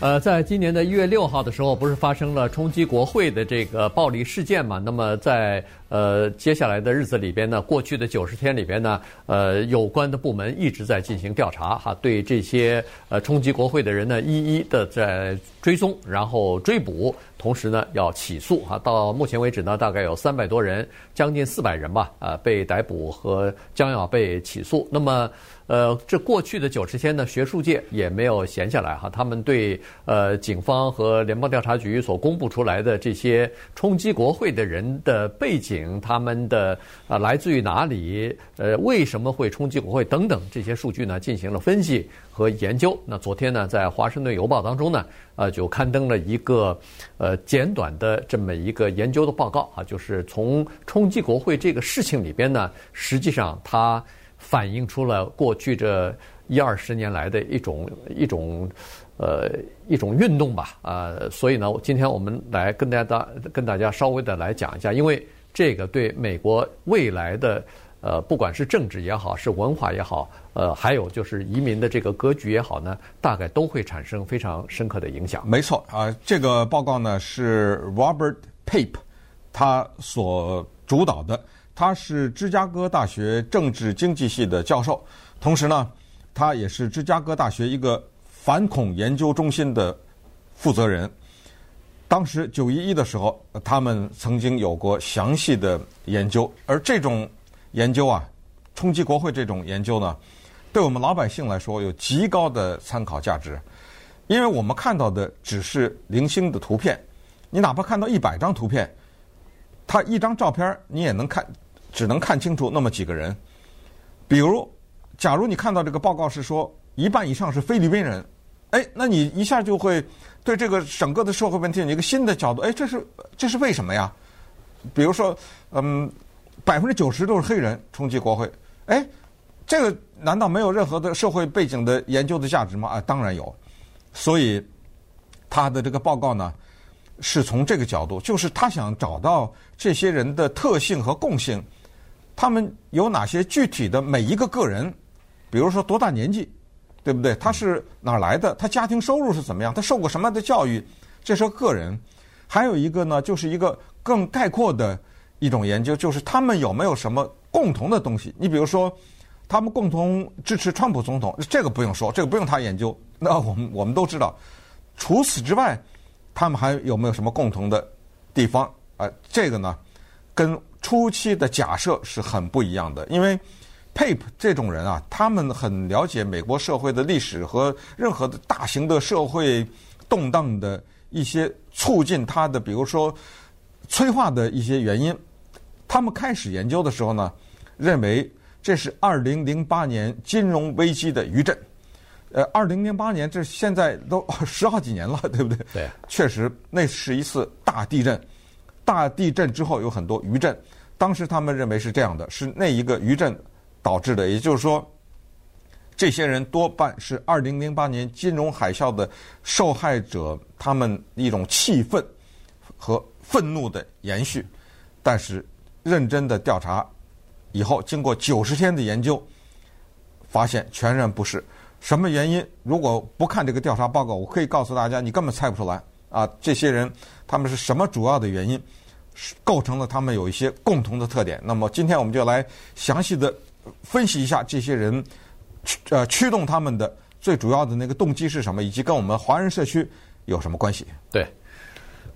呃，在今年的一月六号的时候，不是发生了冲击国会的这个暴力事件嘛？那么在呃接下来的日子里边呢，过去的九十天里边呢，呃，有关的部门一直在进行调查哈，对这些呃冲击国会的人呢，一一的在追踪，然后追捕，同时呢要起诉哈。到目前为止呢，大概有三百多人，将近四百人吧，啊，被逮捕和将要被起诉。那么。呃，这过去的九十天呢，学术界也没有闲下来哈。他们对呃警方和联邦调查局所公布出来的这些冲击国会的人的背景，他们的啊来自于哪里，呃为什么会冲击国会等等这些数据呢，进行了分析和研究。那昨天呢，在《华盛顿邮报》当中呢，呃就刊登了一个呃简短的这么一个研究的报告啊，就是从冲击国会这个事情里边呢，实际上它。反映出了过去这一二十年来的一种一种呃一种运动吧啊、呃，所以呢，今天我们来跟大家跟大家稍微的来讲一下，因为这个对美国未来的呃不管是政治也好，是文化也好，呃，还有就是移民的这个格局也好呢，大概都会产生非常深刻的影响。没错啊，这个报告呢是 Robert Pape 他所主导的。他是芝加哥大学政治经济系的教授，同时呢，他也是芝加哥大学一个反恐研究中心的负责人。当时九一一的时候，他们曾经有过详细的研究，而这种研究啊，冲击国会这种研究呢，对我们老百姓来说有极高的参考价值，因为我们看到的只是零星的图片，你哪怕看到一百张图片，他一张照片你也能看。只能看清楚那么几个人，比如，假如你看到这个报告是说一半以上是菲律宾人，哎，那你一下就会对这个整个的社会问题有一个新的角度，哎，这是这是为什么呀？比如说，嗯，百分之九十都是黑人冲击国会，哎，这个难道没有任何的社会背景的研究的价值吗？啊，当然有，所以他的这个报告呢，是从这个角度，就是他想找到这些人的特性和共性。他们有哪些具体的每一个个人，比如说多大年纪，对不对？他是哪儿来的？他家庭收入是怎么样？他受过什么样的教育？这是个个人。还有一个呢，就是一个更概括的一种研究，就是他们有没有什么共同的东西？你比如说，他们共同支持川普总统，这个不用说，这个不用他研究。那我们我们都知道。除此之外，他们还有没有什么共同的地方？啊，这个呢，跟。初期的假设是很不一样的，因为 Pape 这种人啊，他们很了解美国社会的历史和任何的大型的社会动荡的一些促进他的，比如说催化的一些原因。他们开始研究的时候呢，认为这是二零零八年金融危机的余震。呃，二零零八年这现在都 十好几年了，对不对？对，确实那是一次大地震。大地震之后有很多余震，当时他们认为是这样的，是那一个余震导致的。也就是说，这些人多半是二零零八年金融海啸的受害者，他们一种气愤和愤怒的延续。但是认真的调查以后，经过九十天的研究，发现全然不是。什么原因？如果不看这个调查报告，我可以告诉大家，你根本猜不出来。啊，这些人他们是什么主要的原因，构成了他们有一些共同的特点？那么今天我们就来详细的分析一下这些人，呃，驱动他们的最主要的那个动机是什么，以及跟我们华人社区有什么关系？对，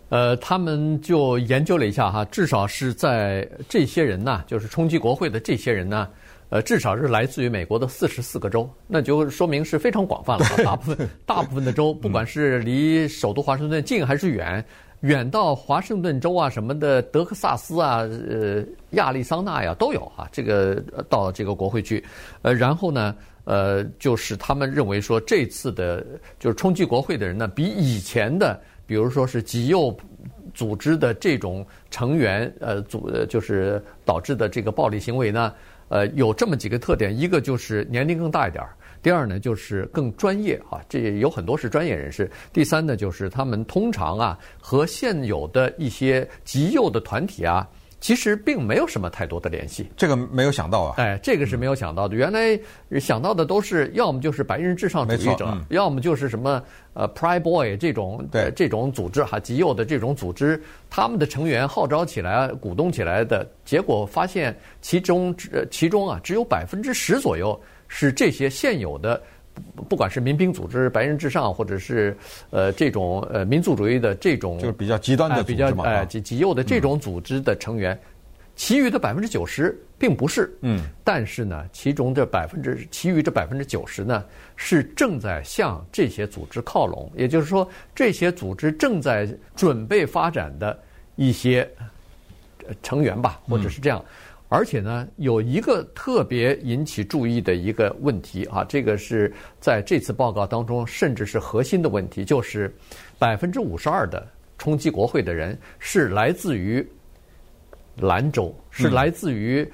呃，他们就研究了一下哈，至少是在这些人呢，就是冲击国会的这些人呢。呃，至少是来自于美国的四十四个州，那就说明是非常广泛了。大部分 大部分的州，不管是离首都华盛顿近还是远，远到华盛顿州啊什么的，德克萨斯啊，呃，亚利桑那呀都有啊。这个到这个国会去，呃，然后呢，呃，就是他们认为说这次的，就是冲击国会的人呢，比以前的，比如说是极右组织的这种成员，呃，组就是导致的这个暴力行为呢。呃，有这么几个特点，一个就是年龄更大一点儿，第二呢就是更专业啊，这有很多是专业人士。第三呢就是他们通常啊和现有的一些极右的团体啊其实并没有什么太多的联系。这个没有想到啊！哎，这个是没有想到的。原来想到的都是要么就是白人至上主义者，嗯、要么就是什么呃 Pride Boy 这种对这种组织哈极右的这种组织，他们的成员号召起来、鼓动起来的结果，发现其中其中啊只有百分之十左右是这些现有的。不管是民兵组织、白人至上，或者是呃这种呃民族主义的这种，就是比较极端的组织嘛，哎，极极右的这种组织的成员，嗯、其余的百分之九十并不是。嗯，但是呢，其中这百分之其余这百分之九十呢，是正在向这些组织靠拢，也就是说，这些组织正在准备发展的一些成员吧，或者是这样。嗯而且呢，有一个特别引起注意的一个问题啊，这个是在这次报告当中，甚至是核心的问题，就是百分之五十二的冲击国会的人是来自于兰州，是来自于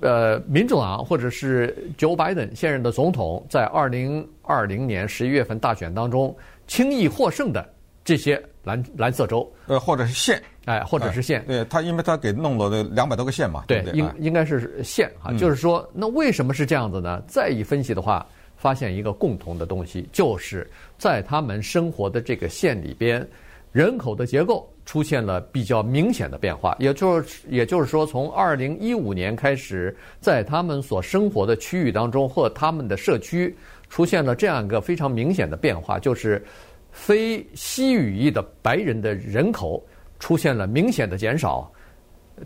呃民主党或者是 Joe Biden 现任的总统在二零二零年十一月份大选当中轻易获胜的这些蓝蓝色州，呃，或者是县。哎，或者是县，哎、对他，因为他给弄了那两百多个县嘛，对，对对应应该是县啊。嗯、就是说，那为什么是这样子呢？再一分析的话，发现一个共同的东西，就是在他们生活的这个县里边，人口的结构出现了比较明显的变化。也就是，也就是说，从二零一五年开始，在他们所生活的区域当中或他们的社区，出现了这样一个非常明显的变化，就是非西语裔的白人的人口。出现了明显的减少，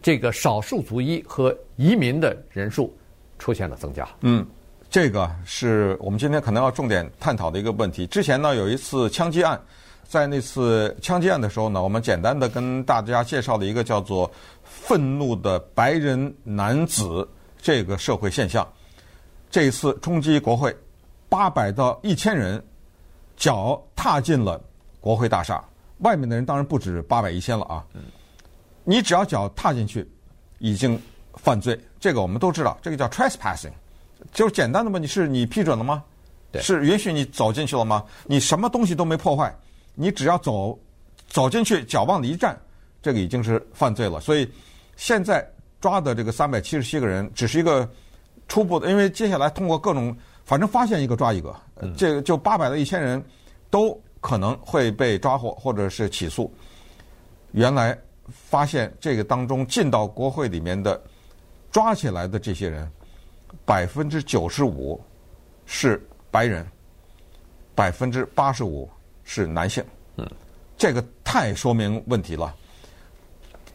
这个少数族裔和移民的人数出现了增加。嗯，这个是我们今天可能要重点探讨的一个问题。之前呢，有一次枪击案，在那次枪击案的时候呢，我们简单的跟大家介绍了一个叫做“愤怒的白人男子”这个社会现象。这一次冲击国会，八百到一千人脚踏进了国会大厦。外面的人当然不止八百一千了啊！你只要脚踏进去，已经犯罪。这个我们都知道，这个叫 trespassing，就是简单的问题是你批准了吗？对，是允许你走进去了吗？你什么东西都没破坏，你只要走走进去，脚往里一站，这个已经是犯罪了。所以现在抓的这个三百七十七个人，只是一个初步的，因为接下来通过各种，反正发现一个抓一个，这个就八百到一千人都。可能会被抓获或者是起诉。原来发现这个当中进到国会里面的抓起来的这些人，百分之九十五是白人，百分之八十五是男性。嗯，这个太说明问题了，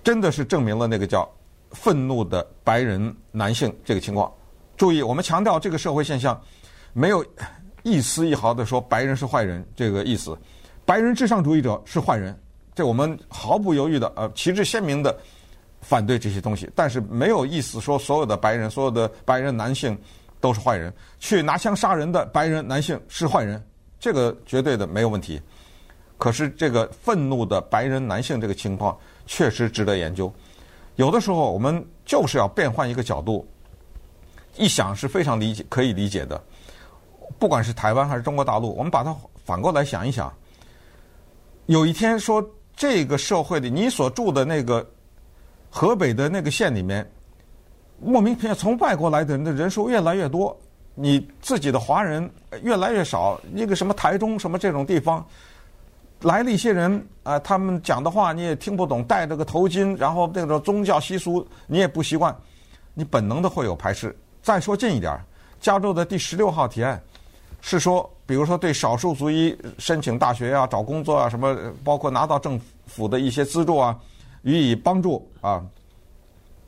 真的是证明了那个叫愤怒的白人男性这个情况。注意，我们强调这个社会现象没有。一丝一毫的说白人是坏人，这个意思，白人至上主义者是坏人，这我们毫不犹豫的呃旗帜鲜明的反对这些东西，但是没有意思说所有的白人，所有的白人男性都是坏人，去拿枪杀人的白人男性是坏人，这个绝对的没有问题。可是这个愤怒的白人男性这个情况确实值得研究，有的时候我们就是要变换一个角度，一想是非常理解可以理解的。不管是台湾还是中国大陆，我们把它反过来想一想，有一天说这个社会里，你所住的那个河北的那个县里面，莫名其妙从外国来的人的人数越来越多，你自己的华人越来越少。那个什么台中什么这种地方来了一些人啊，他们讲的话你也听不懂，戴着个头巾，然后那个宗教习俗你也不习惯，你本能的会有排斥。再说近一点，加州的第十六号提案。是说，比如说对少数族裔申请大学啊、找工作啊什么，包括拿到政府的一些资助啊，予以帮助啊，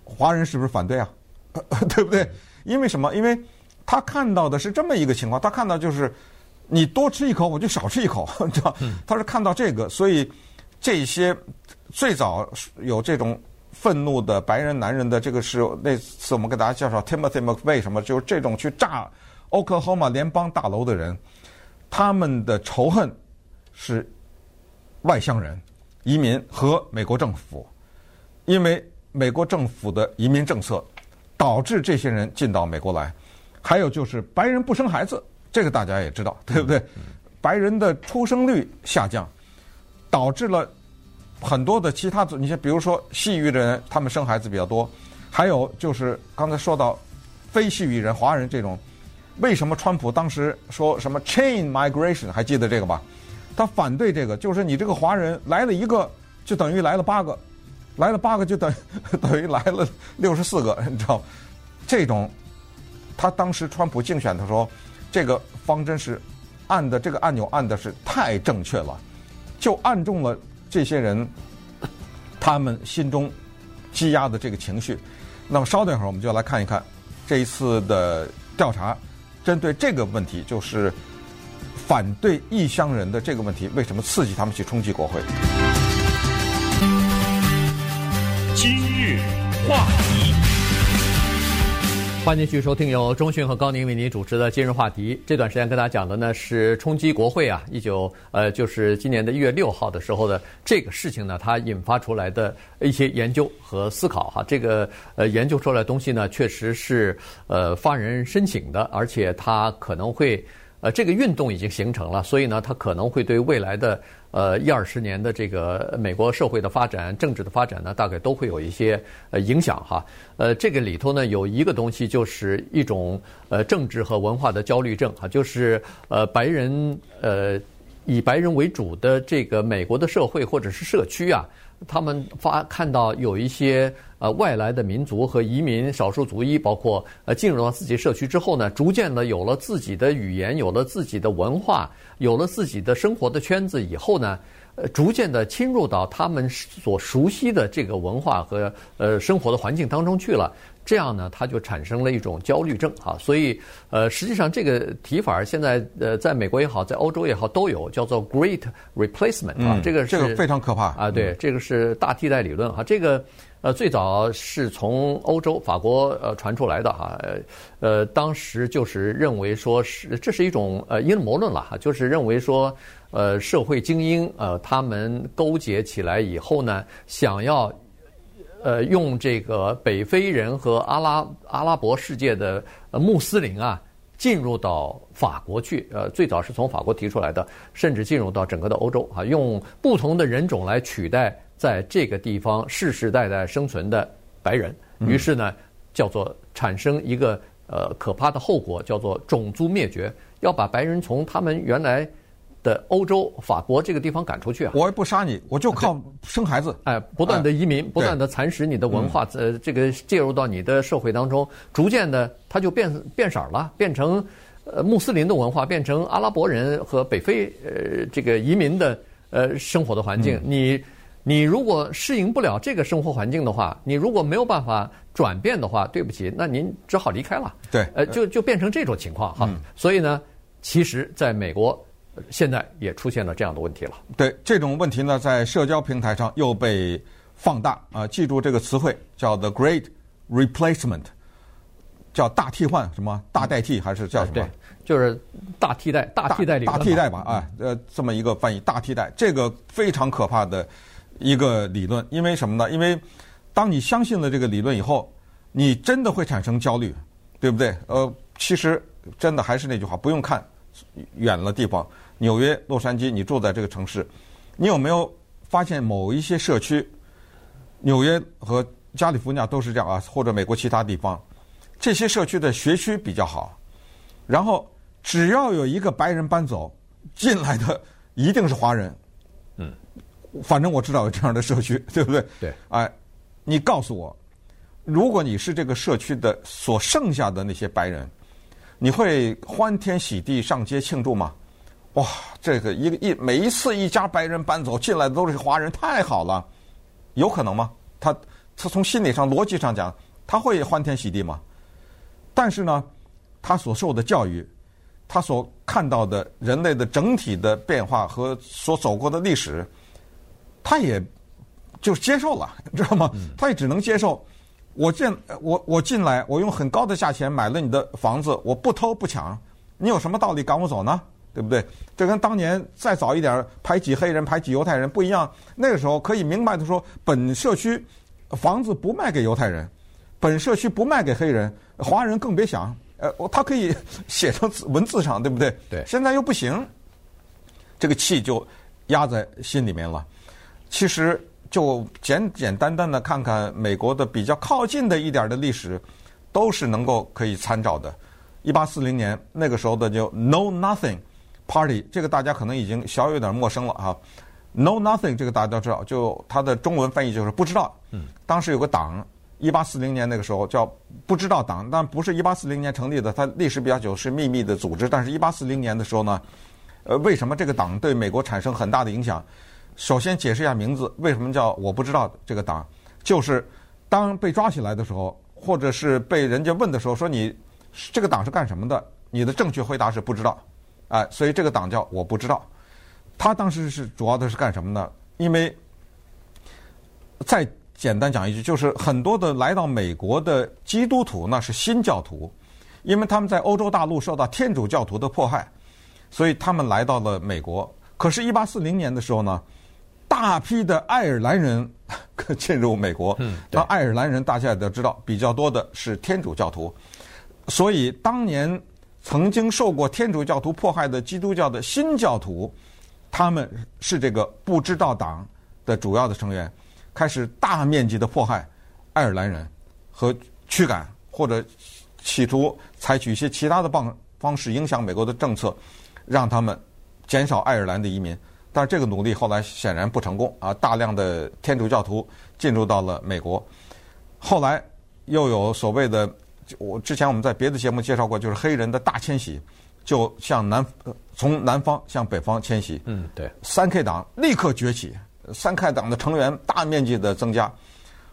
华人是不是反对啊？对不对？因为什么？因为他看到的是这么一个情况，他看到就是你多吃一口，我就少吃一口，你知道？他是看到这个，所以这些最早有这种愤怒的白人男人的这个是那次我们给大家介绍 Timothy McVeigh 什么，就是这种去炸。奥克荷马联邦大楼的人，他们的仇恨是外乡人、移民和美国政府，因为美国政府的移民政策导致这些人进到美国来。还有就是白人不生孩子，这个大家也知道，对不对？白人的出生率下降，导致了很多的其他族，你像比如说西域的人，他们生孩子比较多，还有就是刚才说到非西域人、华人这种，为什么川普当时说什么 chain migration 还记得这个吧？他反对这个，就是你这个华人来了一个，就等于来了八个，来了八个就等 等于来了六十四个，你知道？这种他当时川普竞选的时候，这个方针是按的，这个按钮按的是太正确了，就按中了。这些人，他们心中积压的这个情绪，那么稍等一会儿，我们就来看一看这一次的调查，针对这个问题，就是反对异乡人的这个问题，为什么刺激他们去冲击国会？今日话题。欢迎继续收听由中讯和高宁为您主持的今日话题。这段时间跟大家讲的呢是冲击国会啊，一九呃就是今年的一月六号的时候的这个事情呢，它引发出来的一些研究和思考哈。这个呃研究出来的东西呢，确实是呃发人深省的，而且它可能会呃这个运动已经形成了，所以呢，它可能会对未来的。呃，一二十年的这个美国社会的发展、政治的发展呢，大概都会有一些呃影响哈。呃，这个里头呢，有一个东西就是一种呃政治和文化的焦虑症哈，就是呃白人呃以白人为主的这个美国的社会或者是社区啊。他们发看到有一些呃外来的民族和移民少数族裔，包括呃进入到自己社区之后呢，逐渐的有了自己的语言，有了自己的文化，有了自己的生活的圈子以后呢，呃逐渐的侵入到他们所熟悉的这个文化和呃生活的环境当中去了。这样呢，他就产生了一种焦虑症啊，所以呃，实际上这个提法现在呃，在美国也好，在欧洲也好，都有叫做 Great Replacement 啊，这个是这个非常可怕啊，对，这个是大替代理论哈，这个呃最早是从欧洲法国呃传出来的哈，呃，当时就是认为说是这是一种呃阴谋论了哈，就是认为说呃社会精英呃他们勾结起来以后呢，想要。呃，用这个北非人和阿拉阿拉伯世界的穆斯林啊，进入到法国去。呃，最早是从法国提出来的，甚至进入到整个的欧洲啊，用不同的人种来取代在这个地方世世代代生存的白人。于是呢，叫做产生一个呃可怕的后果，叫做种族灭绝，要把白人从他们原来。的欧洲法国这个地方赶出去啊！我也不杀你，我就靠生孩子。哎，不断的移民，不断的蚕食你的文化，呃，这个介入到你的社会当中，逐渐的它就变变色了，变成呃穆斯林的文化，变成阿拉伯人和北非呃这个移民的呃生活的环境。你你如果适应不了这个生活环境的话，你如果没有办法转变的话，对不起，那您只好离开了。对，呃，就就变成这种情况哈。所以呢，其实在美国。现在也出现了这样的问题了。对，这种问题呢，在社交平台上又被放大啊、呃！记住这个词汇，叫 “the great replacement”，叫大替换，什么大代替还是叫什么？对，就是大替代，大替代理论。大替代吧，啊，呃，这么一个翻译，大替代，这个非常可怕的一个理论。因为什么呢？因为当你相信了这个理论以后，你真的会产生焦虑，对不对？呃，其实真的还是那句话，不用看远了地方。纽约、洛杉矶，你住在这个城市，你有没有发现某一些社区？纽约和加利福尼亚都是这样啊，或者美国其他地方，这些社区的学区比较好，然后只要有一个白人搬走，进来的一定是华人。嗯，反正我知道有这样的社区，对不对？对。哎，你告诉我，如果你是这个社区的所剩下的那些白人，你会欢天喜地上街庆祝吗？哇，这个一个一每一次一家白人搬走进来的都是华人，太好了，有可能吗？他他从心理上逻辑上讲，他会欢天喜地吗？但是呢，他所受的教育，他所看到的人类的整体的变化和所走过的历史，他也就接受了，你知道吗？他也只能接受。我进我我进来，我用很高的价钱买了你的房子，我不偷不抢，你有什么道理赶我走呢？对不对？这跟当年再早一点排挤黑人、排挤犹太人不一样。那个时候可以明白的说，本社区房子不卖给犹太人，本社区不卖给黑人，华人更别想。呃，他可以写成文字上，对不对？对。现在又不行，这个气就压在心里面了。其实就简简单单的看看美国的比较靠近的一点的历史，都是能够可以参照的。一八四零年那个时候的就 Know Nothing Party，这个大家可能已经小有点陌生了啊。Know Nothing 这个大家都知道，就它的中文翻译就是不知道。嗯。当时有个党，一八四零年那个时候叫不知道党，但不是一八四零年成立的，它历史比较久，是秘密的组织。但是，一八四零年的时候呢，呃，为什么这个党对美国产生很大的影响？首先解释一下名字，为什么叫我不知道这个党？就是当被抓起来的时候，或者是被人家问的时候，说你这个党是干什么的？你的正确回答是不知道，哎，所以这个党叫我不知道。他当时是主要的是干什么呢？因为再简单讲一句，就是很多的来到美国的基督徒那是新教徒，因为他们在欧洲大陆受到天主教徒的迫害，所以他们来到了美国。可是，一八四零年的时候呢？大批的爱尔兰人 进入美国，那爱尔兰人大家也都知道，比较多的是天主教徒，所以当年曾经受过天主教徒迫害的基督教的新教徒，他们是这个不知道党的主要的成员，开始大面积的迫害爱尔兰人和驱赶或者企图采取一些其他的方方式影响美国的政策，让他们减少爱尔兰的移民。但是这个努力后来显然不成功啊！大量的天主教徒进入到了美国，后来又有所谓的，我之前我们在别的节目介绍过，就是黑人的大迁徙，就向南从南方向北方迁徙。嗯，对。三 K 党立刻崛起，三 K 党的成员大面积的增加，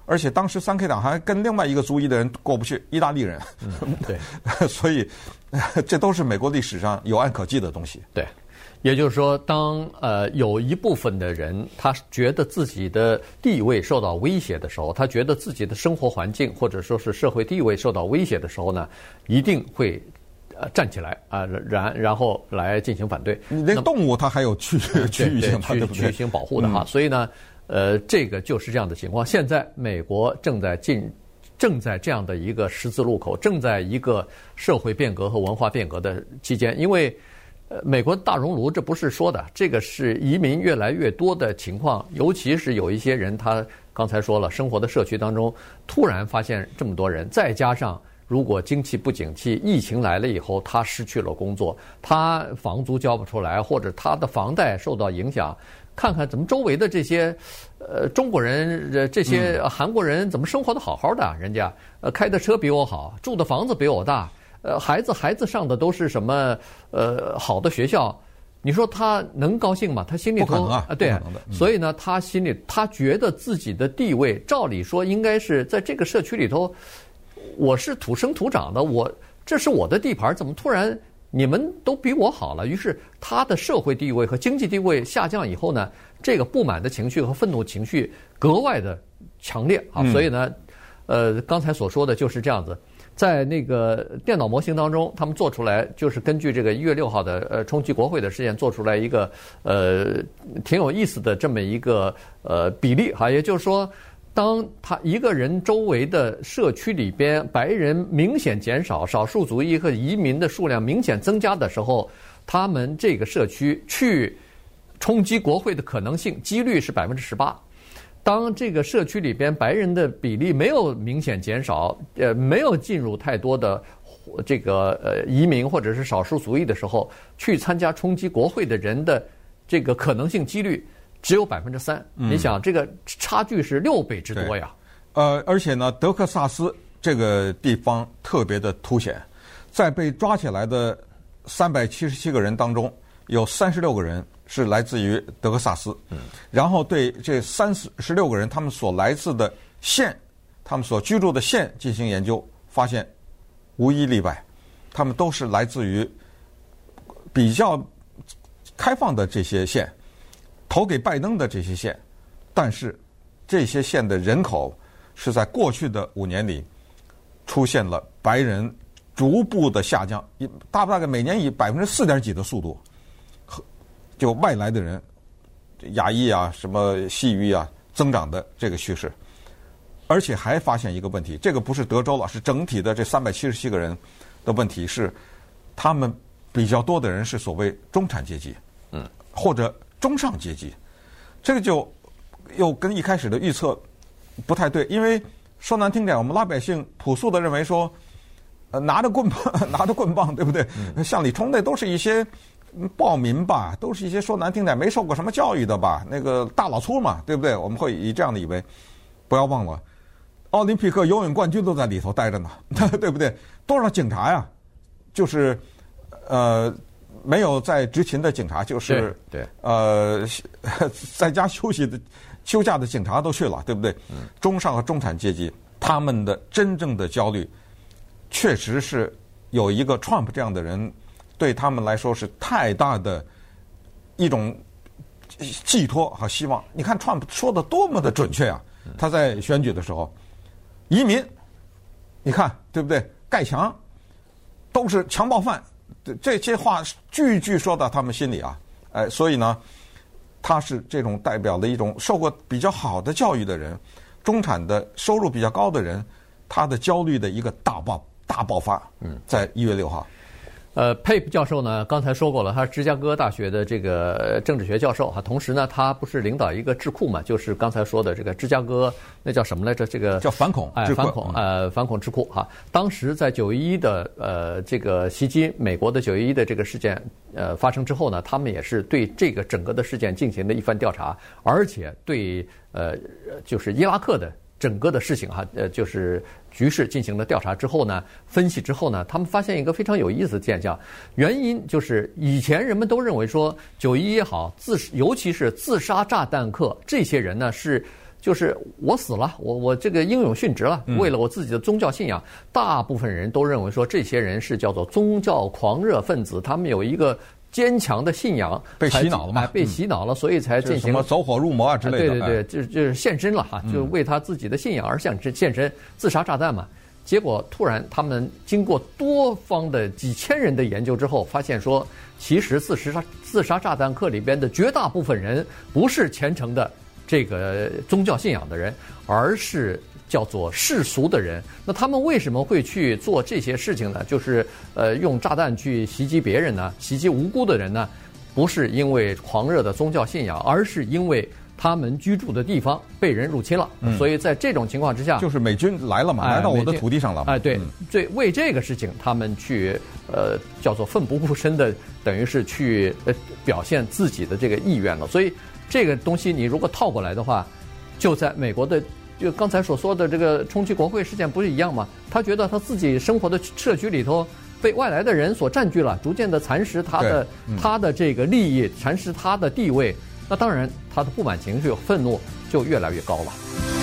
而且当时三 K 党还跟另外一个族裔的人过不去，意大利人。嗯，对。所以 这都是美国历史上有案可稽的东西。对。也就是说，当呃有一部分的人他觉得自己的地位受到威胁的时候，他觉得自己的生活环境或者说是社会地位受到威胁的时候呢，一定会呃站起来啊，然然后来进行反对。你连动物它还有区区域性区区域性保护的哈，所以呢，呃，这个就是这样的情况。现在美国正在进，正在这样的一个十字路口，正在一个社会变革和文化变革的期间，因为。呃，美国大熔炉，这不是说的，这个是移民越来越多的情况，尤其是有一些人，他刚才说了，生活的社区当中突然发现这么多人，再加上如果经济不景气，疫情来了以后，他失去了工作，他房租交不出来，或者他的房贷受到影响，看看怎么周围的这些呃中国人、这些韩国人怎么生活的好好的，人家呃开的车比我好，住的房子比我大。呃，孩子孩子上的都是什么呃好的学校？你说他能高兴吗？他心里头不可能啊，对，嗯、所以呢，他心里他觉得自己的地位，照理说应该是在这个社区里头，我是土生土长的，我这是我的地盘，怎么突然你们都比我好了？于是他的社会地位和经济地位下降以后呢，这个不满的情绪和愤怒情绪格外的强烈啊，所以呢，呃，刚才所说的就是这样子。在那个电脑模型当中，他们做出来就是根据这个一月六号的呃冲击国会的事件做出来一个呃挺有意思的这么一个呃比例哈，也就是说，当他一个人周围的社区里边白人明显减少，少数族裔和移民的数量明显增加的时候，他们这个社区去冲击国会的可能性几率是百分之十八。当这个社区里边白人的比例没有明显减少，呃，没有进入太多的这个呃移民或者是少数族裔的时候，去参加冲击国会的人的这个可能性几率只有百分之三。你想，这个差距是六倍之多呀。呃，而且呢，德克萨斯这个地方特别的凸显，在被抓起来的三百七十七个人当中，有三十六个人。是来自于德克萨斯，然后对这三十六个人他们所来自的县，他们所居住的县进行研究，发现无一例外，他们都是来自于比较开放的这些县，投给拜登的这些县，但是这些县的人口是在过去的五年里出现了白人逐步的下降，大大概每年以百分之四点几的速度。就外来的人，亚裔啊，什么西裔啊，增长的这个趋势，而且还发现一个问题，这个不是德州了，是整体的这三百七十七个人的问题是，他们比较多的人是所谓中产阶级，嗯，或者中上阶级，这个就又跟一开始的预测不太对，因为说难听点，我们老百姓朴素的认为说，呃，拿着棍棒，拿着棍棒，对不对？嗯、像李冲那都是一些暴民吧，都是一些说难听点没受过什么教育的吧，那个大老粗嘛，对不对？我们会以这样的以为，不要忘了，奥林匹克游泳冠军都在里头待着呢，对不对？多少警察呀？就是呃。没有在执勤的警察，就是对，呃，在家休息的休假的警察都去了，对不对？嗯。中上和中产阶级，他们的真正的焦虑，确实是有一个 Trump 这样的人，对他们来说是太大的一种寄托和希望。你看 Trump 说的多么的准确啊！他在选举的时候，移民，你看对不对？盖墙，都是强暴犯。这些话句句说到他们心里啊，哎，所以呢，他是这种代表的一种受过比较好的教育的人，中产的收入比较高的人，他的焦虑的一个大爆大爆发，嗯，在一月六号。呃，佩普教授呢，刚才说过了，他是芝加哥大学的这个政治学教授哈，同时呢，他不是领导一个智库嘛，就是刚才说的这个芝加哥那叫什么来着？这个叫反恐，哎，反恐，呃，反恐智库哈。当时在九一一的呃这个袭击美国的九一一的这个事件呃发生之后呢，他们也是对这个整个的事件进行了一番调查，而且对呃就是伊拉克的。整个的事情哈，呃，就是局势进行了调查之后呢，分析之后呢，他们发现一个非常有意思的现象，原因就是以前人们都认为说九一一也好，自尤其是自杀炸弹客这些人呢是就是我死了，我我这个英勇殉职了，为了我自己的宗教信仰，大部分人都认为说这些人是叫做宗教狂热分子，他们有一个。坚强的信仰被洗脑了嘛？被洗脑了，所以才进行什么走火入魔啊之类的。对对对，就就是献身了哈，就为他自己的信仰而献身献身，自杀炸弹嘛。结果突然他们经过多方的几千人的研究之后，发现说，其实自杀自杀炸弹客里边的绝大部分人不是虔诚的这个宗教信仰的人，而是。叫做世俗的人，那他们为什么会去做这些事情呢？就是呃，用炸弹去袭击别人呢？袭击无辜的人呢？不是因为狂热的宗教信仰，而是因为他们居住的地方被人入侵了。嗯、所以在这种情况之下，就是美军来了嘛，来到我的土地上了。哎，对，这、嗯、为这个事情，他们去呃，叫做奋不顾身的，等于是去呃表现自己的这个意愿了。所以这个东西，你如果套过来的话，就在美国的。就刚才所说的这个冲击国会事件不是一样吗？他觉得他自己生活的社区里头被外来的人所占据了，逐渐的蚕食他的、嗯、他的这个利益，蚕食他的地位。那当然，他的不满情绪、愤怒就越来越高了。